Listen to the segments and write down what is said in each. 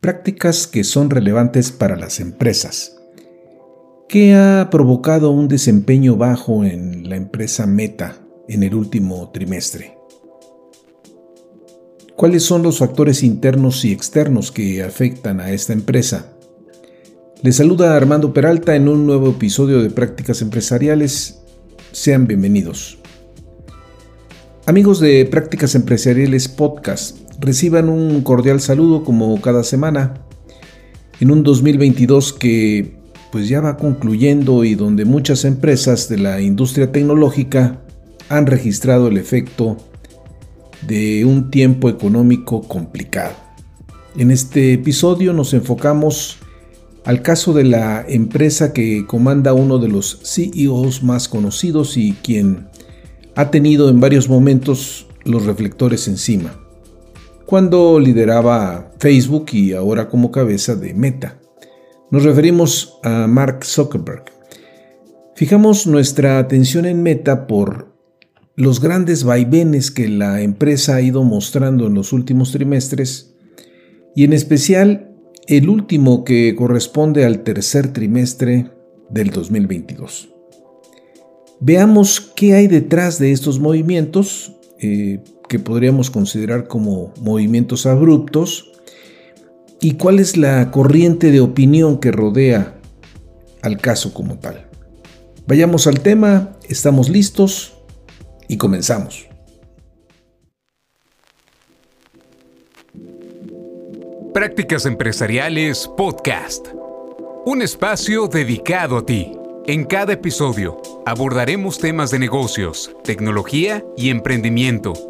prácticas que son relevantes para las empresas. ¿Qué ha provocado un desempeño bajo en la empresa Meta en el último trimestre? ¿Cuáles son los factores internos y externos que afectan a esta empresa? Les saluda Armando Peralta en un nuevo episodio de Prácticas Empresariales. Sean bienvenidos. Amigos de Prácticas Empresariales Podcast, reciban un cordial saludo como cada semana en un 2022 que pues ya va concluyendo y donde muchas empresas de la industria tecnológica han registrado el efecto de un tiempo económico complicado. En este episodio nos enfocamos al caso de la empresa que comanda uno de los CEOs más conocidos y quien ha tenido en varios momentos los reflectores encima cuando lideraba Facebook y ahora como cabeza de Meta. Nos referimos a Mark Zuckerberg. Fijamos nuestra atención en Meta por los grandes vaivenes que la empresa ha ido mostrando en los últimos trimestres y en especial el último que corresponde al tercer trimestre del 2022. Veamos qué hay detrás de estos movimientos eh, que podríamos considerar como movimientos abruptos y cuál es la corriente de opinión que rodea al caso como tal. Vayamos al tema, estamos listos y comenzamos. Prácticas Empresariales Podcast. Un espacio dedicado a ti. En cada episodio abordaremos temas de negocios, tecnología y emprendimiento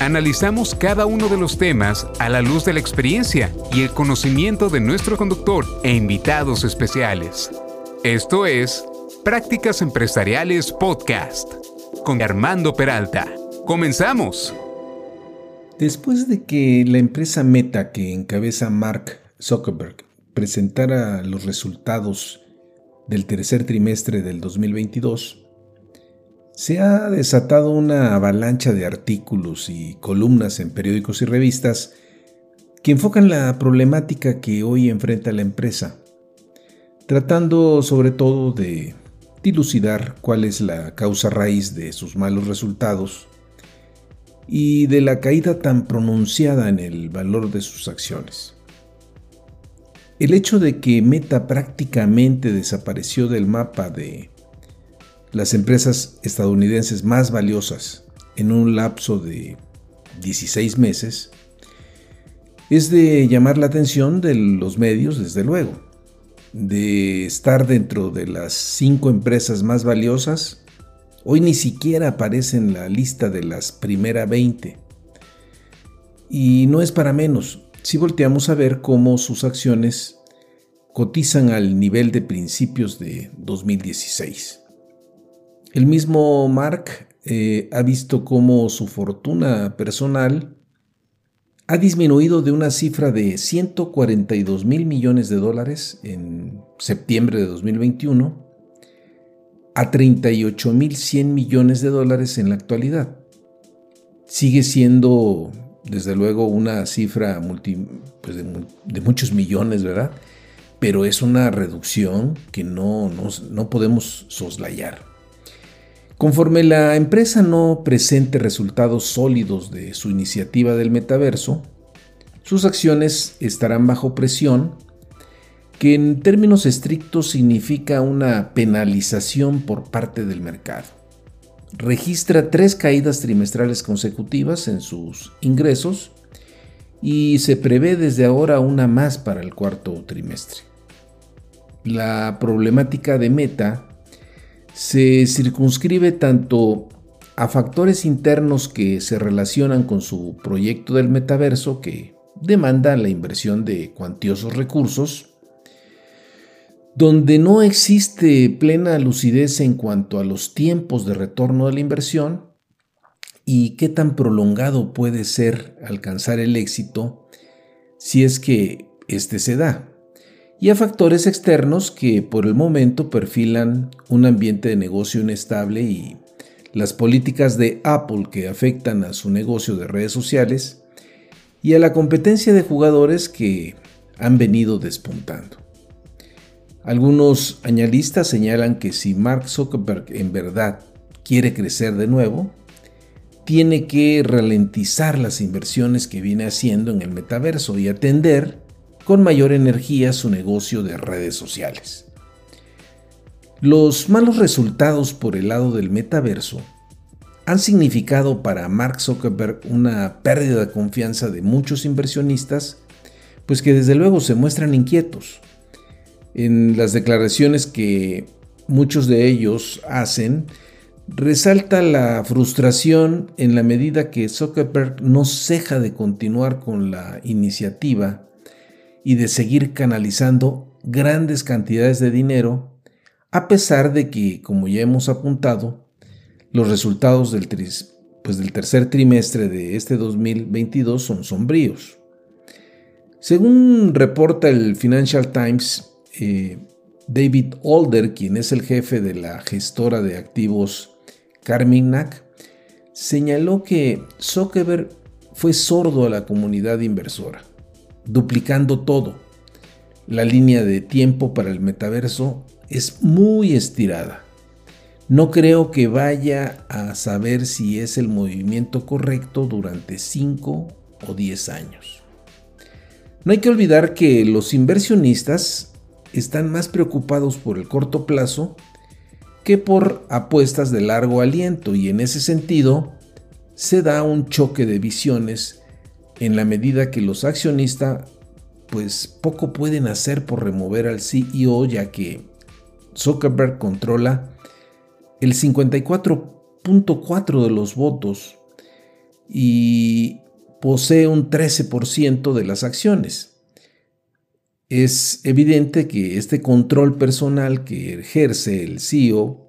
Analizamos cada uno de los temas a la luz de la experiencia y el conocimiento de nuestro conductor e invitados especiales. Esto es Prácticas Empresariales Podcast con Armando Peralta. Comenzamos. Después de que la empresa Meta que encabeza Mark Zuckerberg presentara los resultados del tercer trimestre del 2022, se ha desatado una avalancha de artículos y columnas en periódicos y revistas que enfocan la problemática que hoy enfrenta la empresa, tratando sobre todo de dilucidar cuál es la causa raíz de sus malos resultados y de la caída tan pronunciada en el valor de sus acciones. El hecho de que Meta prácticamente desapareció del mapa de las empresas estadounidenses más valiosas en un lapso de 16 meses es de llamar la atención de los medios, desde luego de estar dentro de las cinco empresas más valiosas, hoy ni siquiera aparece en la lista de las primera 20. Y no es para menos, si volteamos a ver cómo sus acciones cotizan al nivel de principios de 2016. El mismo Mark eh, ha visto cómo su fortuna personal ha disminuido de una cifra de 142 mil millones de dólares en septiembre de 2021 a 38 mil 100 millones de dólares en la actualidad. Sigue siendo, desde luego, una cifra pues, de, muchos millones, ¿verdad? Pero es una reducción que no, no podemos soslayar. Conforme la empresa no presente resultados sólidos de su iniciativa del metaverso, sus acciones estarán bajo presión, que en términos estrictos significa una penalización por parte del mercado. Registra tres caídas trimestrales consecutivas en sus ingresos y se prevé desde ahora una más para el cuarto trimestre. La problemática de Meta se circunscribe tanto a factores internos que se relacionan con su proyecto del metaverso que demanda la inversión de cuantiosos recursos, donde no existe plena lucidez en cuanto a los tiempos de retorno de la inversión y qué tan prolongado puede ser alcanzar el éxito si es que éste se da, y a factores externos que por el momento perfilan un ambiente de negocio inestable y las políticas de Apple que afectan a su negocio de redes sociales y a la competencia de jugadores que han venido despuntando. Algunos añalistas señalan que si Mark Zuckerberg en verdad quiere crecer de nuevo, tiene que ralentizar las inversiones que viene haciendo en el metaverso y atender con mayor energía su negocio de redes sociales. Los malos resultados por el lado del metaverso han significado para Mark Zuckerberg una pérdida de confianza de muchos inversionistas, pues que desde luego se muestran inquietos en las declaraciones que muchos de ellos hacen, resalta la frustración en la medida que Zuckerberg no ceja de continuar con la iniciativa y de seguir canalizando grandes cantidades de dinero, a pesar de que, como ya hemos apuntado, los resultados del, pues, del tercer trimestre de este 2022 son sombríos. Según reporta el Financial Times, eh, David Older, quien es el jefe de la gestora de activos Carmignac, señaló que Zuckerberg fue sordo a la comunidad inversora, duplicando todo. La línea de tiempo para el metaverso es muy estirada. No creo que vaya a saber si es el movimiento correcto durante 5 o 10 años. No hay que olvidar que los inversionistas están más preocupados por el corto plazo que por apuestas de largo aliento y en ese sentido se da un choque de visiones en la medida que los accionistas pues poco pueden hacer por remover al CEO ya que Zuckerberg controla el 54.4 de los votos y posee un 13% de las acciones es evidente que este control personal que ejerce el CEO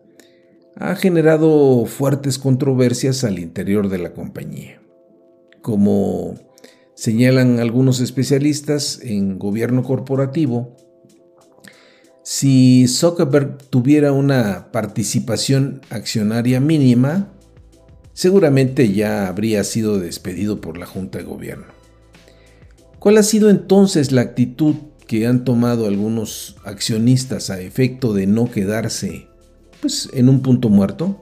ha generado fuertes controversias al interior de la compañía. Como señalan algunos especialistas en gobierno corporativo, si Zuckerberg tuviera una participación accionaria mínima, seguramente ya habría sido despedido por la Junta de Gobierno. ¿Cuál ha sido entonces la actitud que han tomado algunos accionistas a efecto de no quedarse pues, en un punto muerto.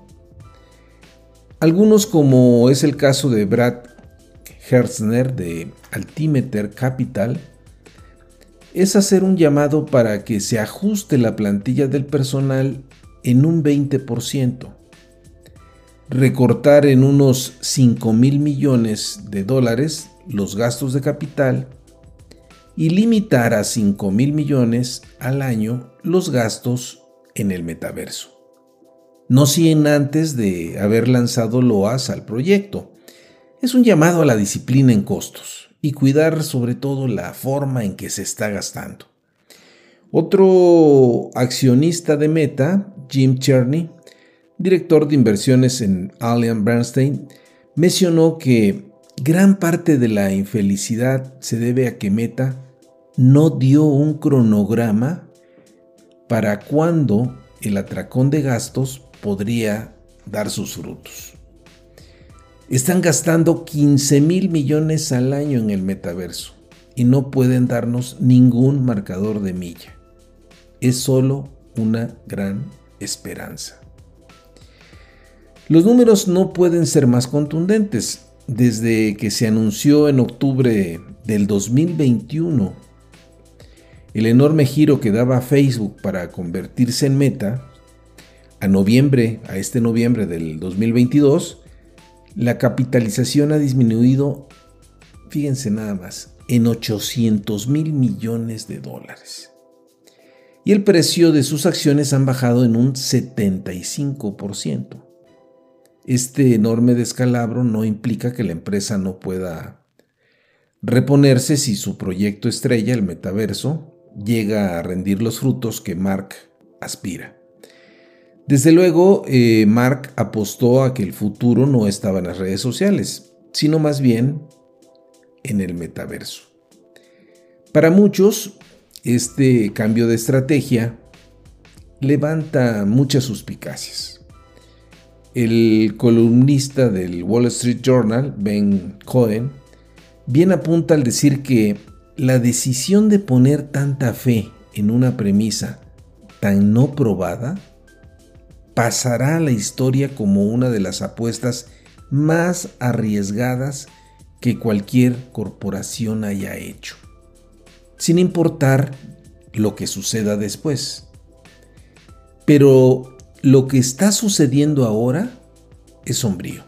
Algunos, como es el caso de Brad Herzner de Altimeter Capital, es hacer un llamado para que se ajuste la plantilla del personal en un 20%, recortar en unos 5 mil millones de dólares los gastos de capital y limitar a 5 mil millones al año los gastos en el metaverso. No sin antes de haber lanzado loas al proyecto. Es un llamado a la disciplina en costos y cuidar sobre todo la forma en que se está gastando. Otro accionista de Meta, Jim Cherney, director de inversiones en Allianz Bernstein, mencionó que gran parte de la infelicidad se debe a que Meta no dio un cronograma para cuándo el atracón de gastos podría dar sus frutos. Están gastando 15 mil millones al año en el metaverso y no pueden darnos ningún marcador de milla. Es solo una gran esperanza. Los números no pueden ser más contundentes. Desde que se anunció en octubre del 2021 el enorme giro que daba Facebook para convertirse en meta, a noviembre, a este noviembre del 2022, la capitalización ha disminuido, fíjense nada más, en 800 mil millones de dólares. Y el precio de sus acciones han bajado en un 75%. Este enorme descalabro no implica que la empresa no pueda reponerse si su proyecto estrella, el metaverso, llega a rendir los frutos que Mark aspira. Desde luego, eh, Mark apostó a que el futuro no estaba en las redes sociales, sino más bien en el metaverso. Para muchos, este cambio de estrategia levanta muchas suspicacias. El columnista del Wall Street Journal, Ben Cohen, bien apunta al decir que la decisión de poner tanta fe en una premisa tan no probada pasará a la historia como una de las apuestas más arriesgadas que cualquier corporación haya hecho, sin importar lo que suceda después. Pero lo que está sucediendo ahora es sombrío.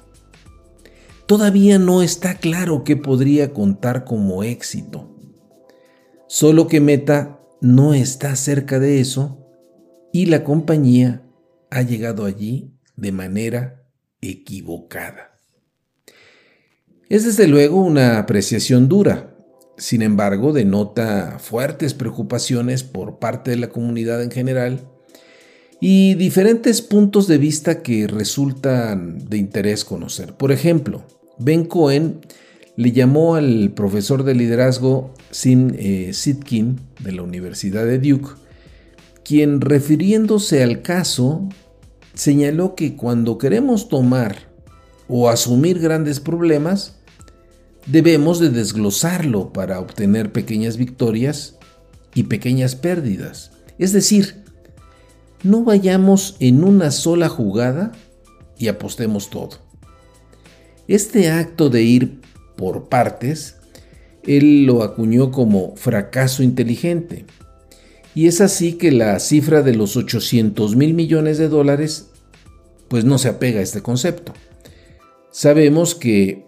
Todavía no está claro qué podría contar como éxito. Solo que Meta no está cerca de eso y la compañía ha llegado allí de manera equivocada. Es desde luego una apreciación dura, sin embargo denota fuertes preocupaciones por parte de la comunidad en general y diferentes puntos de vista que resultan de interés conocer. Por ejemplo, Ben Cohen le llamó al profesor de liderazgo Sim eh, Sitkin de la Universidad de Duke, quien refiriéndose al caso señaló que cuando queremos tomar o asumir grandes problemas, debemos de desglosarlo para obtener pequeñas victorias y pequeñas pérdidas. Es decir, no vayamos en una sola jugada y apostemos todo. Este acto de ir por partes, él lo acuñó como fracaso inteligente. Y es así que la cifra de los 800 mil millones de dólares pues no se apega a este concepto. Sabemos que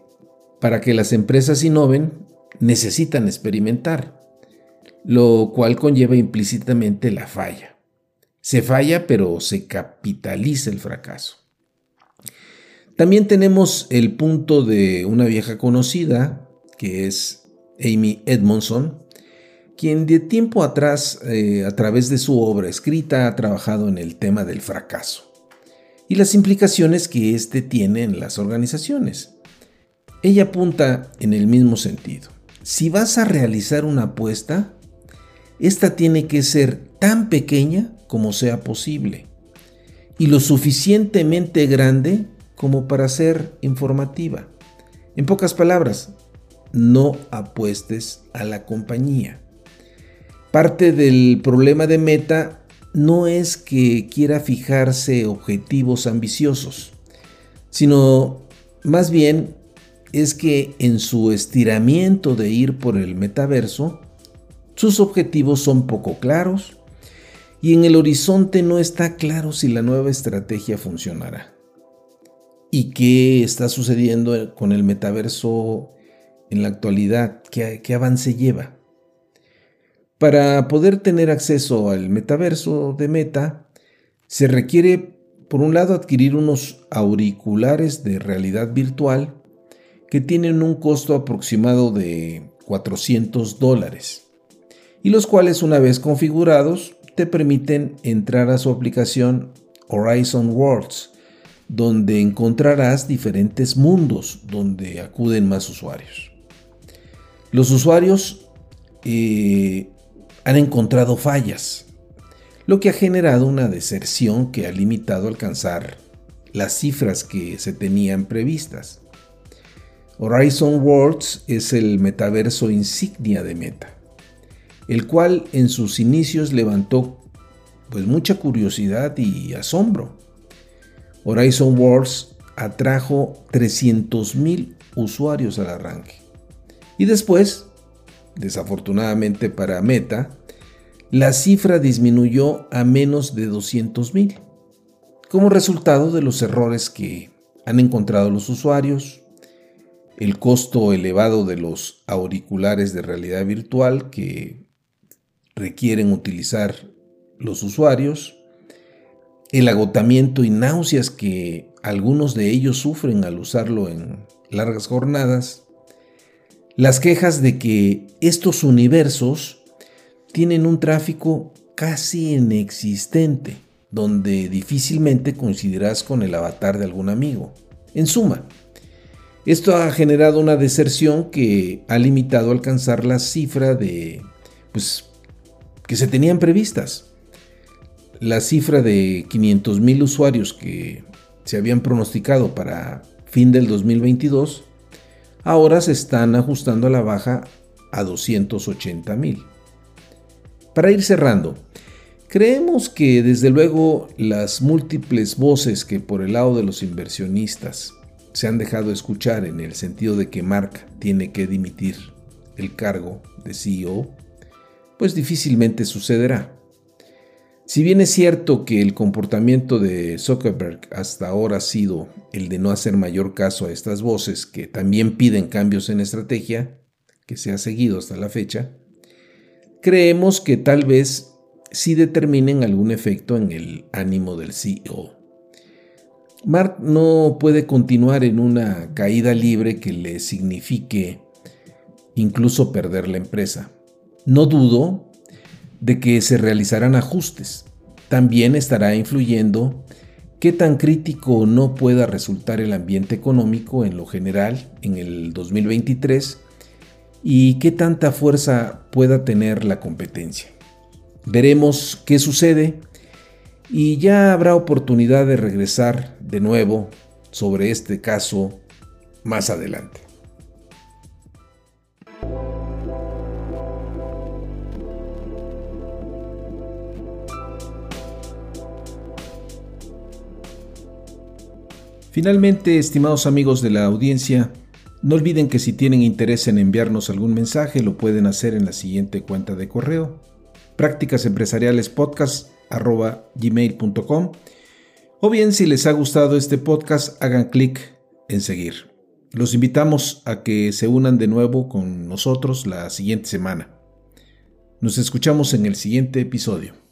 para que las empresas innoven necesitan experimentar, lo cual conlleva implícitamente la falla. Se falla pero se capitaliza el fracaso. También tenemos el punto de una vieja conocida, que es Amy Edmondson, quien de tiempo atrás, eh, a través de su obra escrita, ha trabajado en el tema del fracaso y las implicaciones que éste tiene en las organizaciones. Ella apunta en el mismo sentido. Si vas a realizar una apuesta, esta tiene que ser tan pequeña como sea posible y lo suficientemente grande como para ser informativa. En pocas palabras, no apuestes a la compañía. Parte del problema de Meta no es que quiera fijarse objetivos ambiciosos, sino más bien es que en su estiramiento de ir por el metaverso, sus objetivos son poco claros y en el horizonte no está claro si la nueva estrategia funcionará. ¿Y qué está sucediendo con el metaverso en la actualidad? ¿Qué, avance lleva? Para poder tener acceso al metaverso de Meta, se requiere, por un lado, adquirir unos auriculares de realidad virtual que tienen un costo aproximado de 400 dólares y los cuales una vez configurados te permiten entrar a su aplicación Horizon Worlds, donde encontrarás diferentes mundos donde acuden más usuarios. Los usuarios eh, han encontrado fallas, lo que ha generado una deserción que ha limitado alcanzar las cifras que se tenían previstas. Horizon Worlds es el metaverso insignia de Meta, el cual en sus inicios levantó pues mucha curiosidad y asombro. Horizon Worlds atrajo 300.000 usuarios al arranque. Y después, desafortunadamente para Meta, la cifra disminuyó a menos de 200.000, como resultado de los errores que han encontrado los usuarios, el costo elevado de los auriculares de realidad virtual que requieren utilizar los usuarios, el agotamiento y náuseas que algunos de ellos sufren al usarlo en largas jornadas, las quejas de que estos universos tienen un tráfico casi inexistente, donde difícilmente coincidirás con el avatar de algún amigo. En suma, esto ha generado una deserción que ha limitado alcanzar la cifra de pues que se tenían previstas. La cifra de 500.000 usuarios que se habían pronosticado para fin del 2022 ahora se están ajustando a la baja a 280.000. Para ir cerrando, creemos que desde luego las múltiples voces que por el lado de los inversionistas se han dejado escuchar en el sentido de que Mark tiene que dimitir el cargo de CEO, pues difícilmente sucederá. Si bien es cierto que el comportamiento de Zuckerberg hasta ahora ha sido el de no hacer mayor caso a estas voces que también piden cambios en estrategia, que se ha seguido hasta la fecha, creemos que tal vez sí determinen algún efecto en el ánimo del CEO. Mark no puede continuar en una caída libre que le signifique incluso perder la empresa. No dudo de que se realizarán ajustes. También estará influyendo qué tan crítico no pueda resultar el ambiente económico en lo general en el 2023 y qué tanta fuerza pueda tener la competencia. Veremos qué sucede y ya habrá oportunidad de regresar de nuevo sobre este caso más adelante. Finalmente, estimados amigos de la audiencia, no olviden que si tienen interés en enviarnos algún mensaje lo pueden hacer en la siguiente cuenta de correo prácticasempresarialespodcast.gmail.com o bien si les ha gustado este podcast hagan clic en seguir. Los invitamos a que se unan de nuevo con nosotros la siguiente semana. Nos escuchamos en el siguiente episodio.